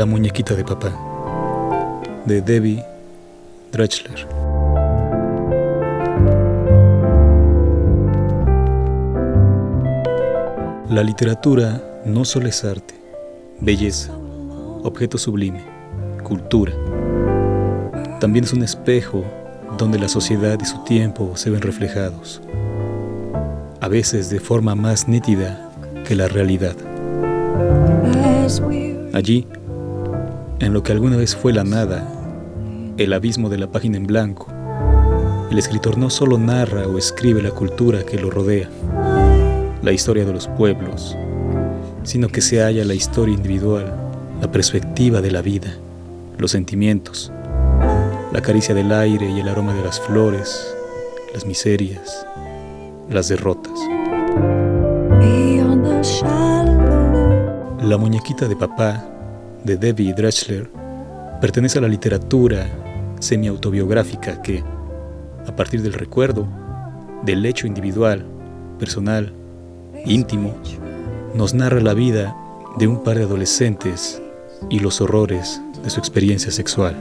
La muñequita de papá, de Debbie Drechler. La literatura no solo es arte, belleza, objeto sublime, cultura. También es un espejo donde la sociedad y su tiempo se ven reflejados, a veces de forma más nítida que la realidad. Allí, en lo que alguna vez fue la nada, el abismo de la página en blanco, el escritor no solo narra o escribe la cultura que lo rodea, la historia de los pueblos, sino que se halla la historia individual, la perspectiva de la vida, los sentimientos, la caricia del aire y el aroma de las flores, las miserias, las derrotas. La muñequita de papá de Debbie Drechler pertenece a la literatura semi-autobiográfica que, a partir del recuerdo, del hecho individual, personal, íntimo, nos narra la vida de un par de adolescentes y los horrores de su experiencia sexual.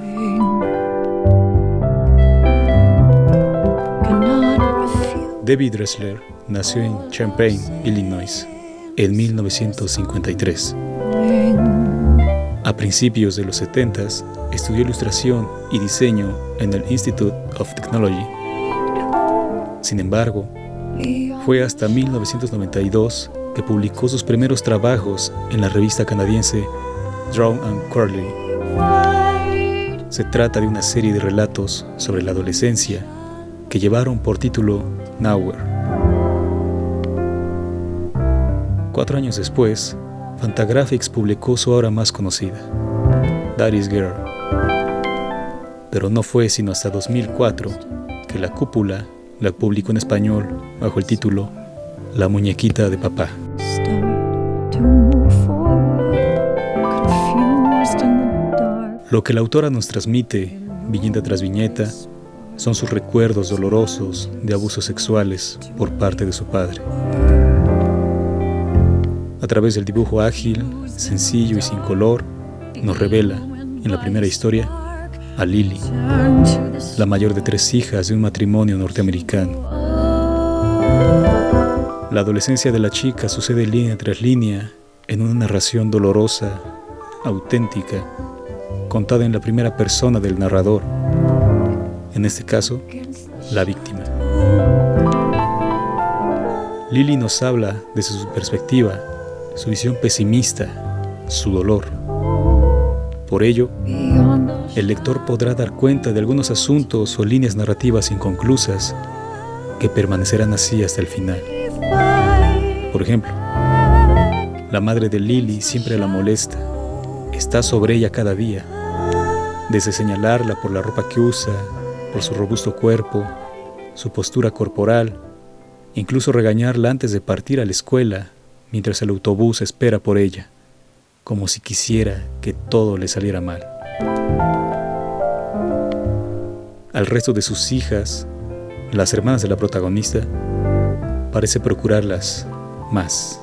Debbie Dressler nació en Champaign, Illinois, en 1953. A principios de los 70 estudió ilustración y diseño en el Institute of Technology. Sin embargo, fue hasta 1992 que publicó sus primeros trabajos en la revista canadiense Drown and Curly. Se trata de una serie de relatos sobre la adolescencia que llevaron por título Nowhere. Cuatro años después, Fantagraphics publicó su obra más conocida, Daddy's Girl. Pero no fue sino hasta 2004 que la cúpula la publicó en español bajo el título La muñequita de papá. Lo que la autora nos transmite, viñeta tras viñeta, son sus recuerdos dolorosos de abusos sexuales por parte de su padre través del dibujo ágil, sencillo y sin color, nos revela, en la primera historia, a Lily, la mayor de tres hijas de un matrimonio norteamericano. La adolescencia de la chica sucede línea tras línea en una narración dolorosa, auténtica, contada en la primera persona del narrador, en este caso, la víctima. Lily nos habla desde su perspectiva su visión pesimista, su dolor. Por ello, el lector podrá dar cuenta de algunos asuntos o líneas narrativas inconclusas que permanecerán así hasta el final. Por ejemplo, la madre de Lily siempre la molesta, está sobre ella cada día, desde señalarla por la ropa que usa, por su robusto cuerpo, su postura corporal, incluso regañarla antes de partir a la escuela mientras el autobús espera por ella, como si quisiera que todo le saliera mal. Al resto de sus hijas, las hermanas de la protagonista, parece procurarlas más,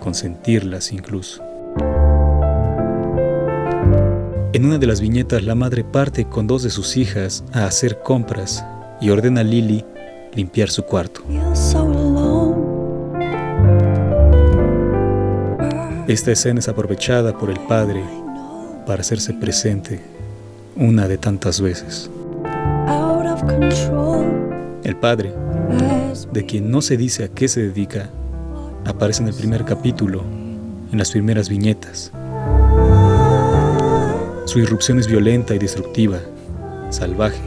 consentirlas incluso. En una de las viñetas, la madre parte con dos de sus hijas a hacer compras y ordena a Lily limpiar su cuarto. Esta escena es aprovechada por el padre para hacerse presente una de tantas veces. El padre, de quien no se dice a qué se dedica, aparece en el primer capítulo, en las primeras viñetas. Su irrupción es violenta y destructiva, salvaje.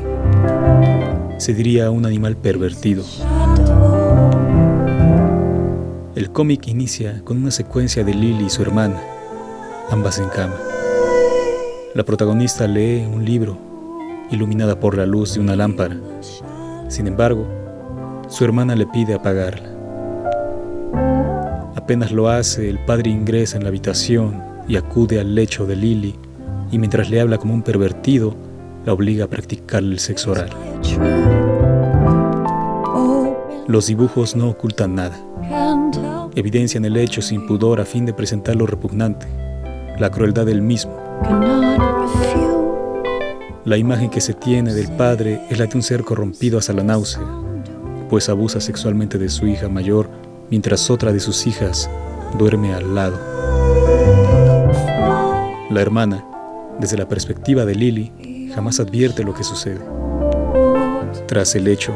Se diría un animal pervertido. El cómic inicia con una secuencia de Lily y su hermana, ambas en cama. La protagonista lee un libro, iluminada por la luz de una lámpara. Sin embargo, su hermana le pide apagarla. Apenas lo hace, el padre ingresa en la habitación y acude al lecho de Lily y mientras le habla como un pervertido, la obliga a practicarle el sexo oral. Los dibujos no ocultan nada evidencian el hecho sin pudor a fin de presentarlo repugnante, la crueldad del mismo, La imagen que se tiene del padre es la de un ser corrompido hasta la náusea, pues abusa sexualmente de su hija mayor mientras otra de sus hijas duerme al lado. La hermana, desde la perspectiva de Lily, jamás advierte lo que sucede. Tras el hecho,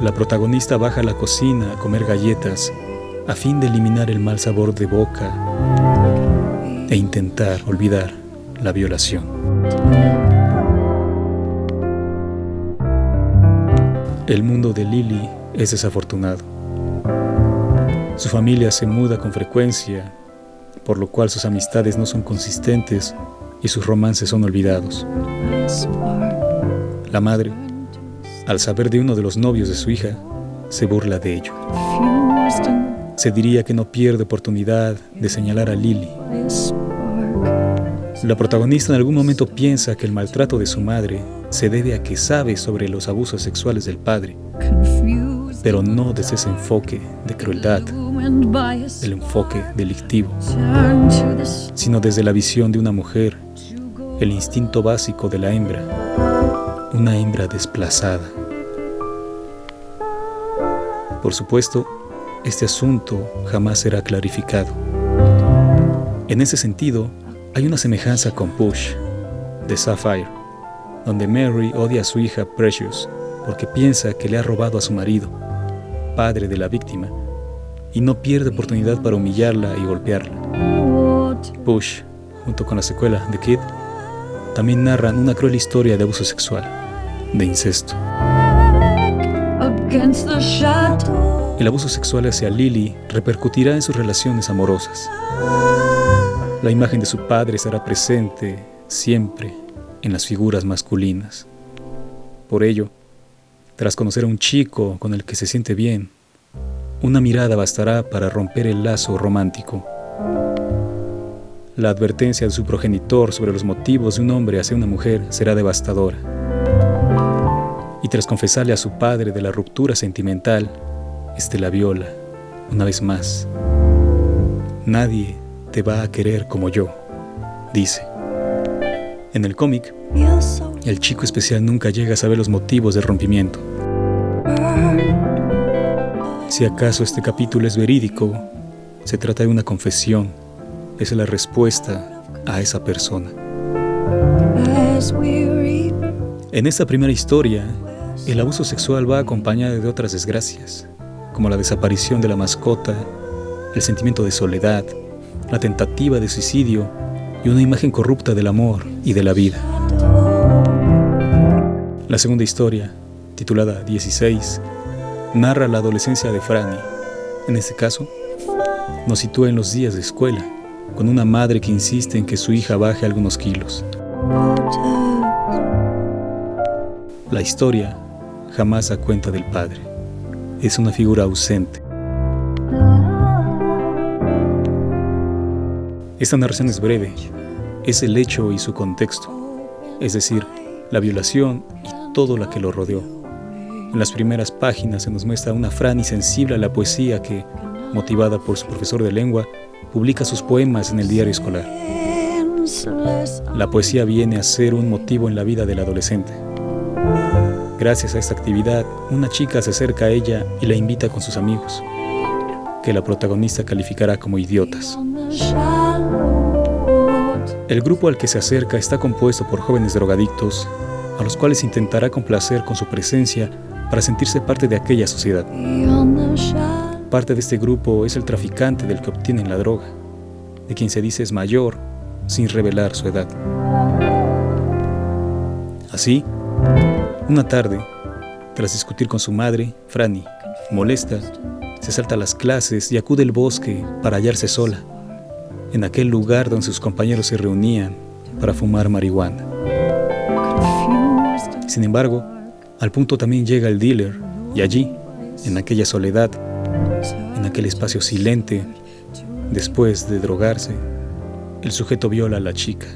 la protagonista baja a la cocina a comer galletas a fin de eliminar el mal sabor de boca e intentar olvidar la violación. El mundo de Lily es desafortunado. Su familia se muda con frecuencia, por lo cual sus amistades no son consistentes y sus romances son olvidados. La madre, al saber de uno de los novios de su hija, se burla de ello. Se diría que no pierde oportunidad de señalar a Lily. La protagonista en algún momento piensa que el maltrato de su madre se debe a que sabe sobre los abusos sexuales del padre, pero no desde ese enfoque de crueldad, el enfoque delictivo, sino desde la visión de una mujer, el instinto básico de la hembra, una hembra desplazada. Por supuesto, este asunto jamás será clarificado. En ese sentido, hay una semejanza con Push, de Sapphire, donde Mary odia a su hija Precious porque piensa que le ha robado a su marido, padre de la víctima, y no pierde oportunidad para humillarla y golpearla. Push, junto con la secuela The Kid, también narran una cruel historia de abuso sexual, de incesto. El abuso sexual hacia Lily repercutirá en sus relaciones amorosas. La imagen de su padre estará presente siempre en las figuras masculinas. Por ello, tras conocer a un chico con el que se siente bien, una mirada bastará para romper el lazo romántico. La advertencia de su progenitor sobre los motivos de un hombre hacia una mujer será devastadora. Y tras confesarle a su padre de la ruptura sentimental, este la viola, una vez más. Nadie te va a querer como yo, dice. En el cómic, el chico especial nunca llega a saber los motivos del rompimiento. Si acaso este capítulo es verídico, se trata de una confesión, es la respuesta a esa persona. En esta primera historia, el abuso sexual va acompañado de otras desgracias como la desaparición de la mascota, el sentimiento de soledad, la tentativa de suicidio y una imagen corrupta del amor y de la vida. La segunda historia, titulada 16, narra la adolescencia de Franny. En este caso, nos sitúa en los días de escuela, con una madre que insiste en que su hija baje algunos kilos. La historia jamás da cuenta del padre es una figura ausente. Esta narración es breve, es el hecho y su contexto, es decir, la violación y todo lo que lo rodeó. En las primeras páginas se nos muestra una Franny sensible a la poesía que, motivada por su profesor de lengua, publica sus poemas en el diario escolar. La poesía viene a ser un motivo en la vida del adolescente. Gracias a esta actividad, una chica se acerca a ella y la invita con sus amigos, que la protagonista calificará como idiotas. El grupo al que se acerca está compuesto por jóvenes drogadictos, a los cuales intentará complacer con su presencia para sentirse parte de aquella sociedad. Parte de este grupo es el traficante del que obtienen la droga, de quien se dice es mayor sin revelar su edad. Así, una tarde, tras discutir con su madre, Franny, molesta, se salta a las clases y acude al bosque para hallarse sola, en aquel lugar donde sus compañeros se reunían para fumar marihuana. Sin embargo, al punto también llega el dealer y allí, en aquella soledad, en aquel espacio silente, después de drogarse, el sujeto viola a la chica,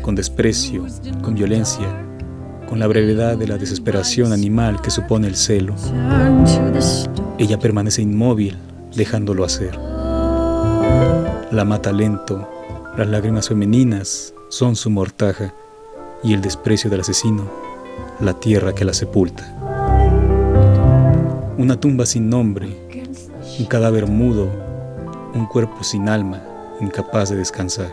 con desprecio, con violencia con la brevedad de la desesperación animal que supone el celo. Ella permanece inmóvil, dejándolo hacer. La mata lento, las lágrimas femeninas son su mortaja y el desprecio del asesino la tierra que la sepulta. Una tumba sin nombre, un cadáver mudo, un cuerpo sin alma, incapaz de descansar.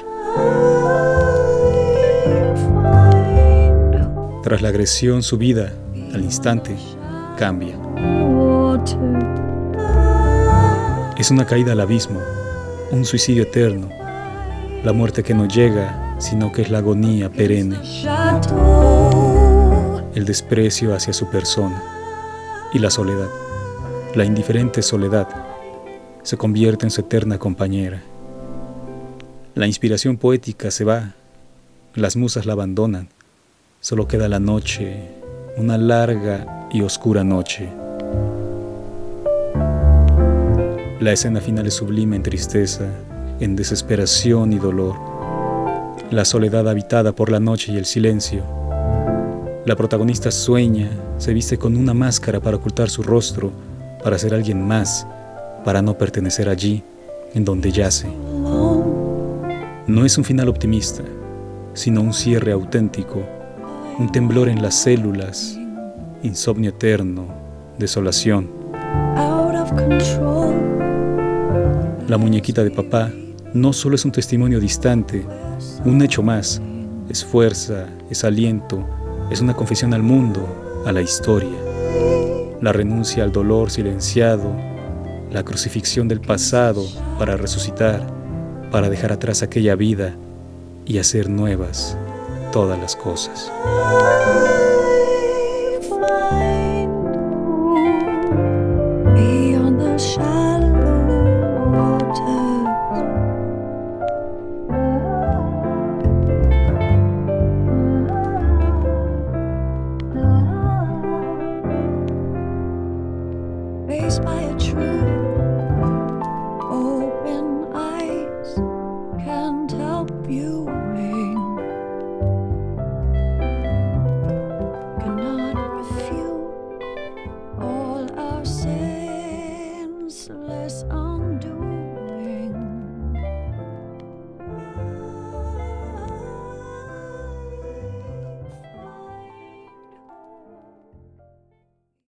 Tras la agresión, su vida, al instante, cambia. Es una caída al abismo, un suicidio eterno, la muerte que no llega, sino que es la agonía perenne, el desprecio hacia su persona y la soledad, la indiferente soledad, se convierte en su eterna compañera. La inspiración poética se va, las musas la abandonan, solo queda la noche, una larga y oscura noche. La escena final es sublime en tristeza, en desesperación y dolor. La soledad habitada por la noche y el silencio. La protagonista sueña, se viste con una máscara para ocultar su rostro, para ser alguien más, para no pertenecer allí, en donde yace. No es un final optimista, sino un cierre auténtico, un temblor en las células, insomnio eterno, desolación. La muñequita de papá no solo es un testimonio distante, un hecho más, es fuerza, es aliento, es una confesión al mundo, a la historia. La renuncia al dolor silenciado, la crucifixión del pasado para resucitar, para dejar atrás aquella vida y hacer nuevas todas las cosas.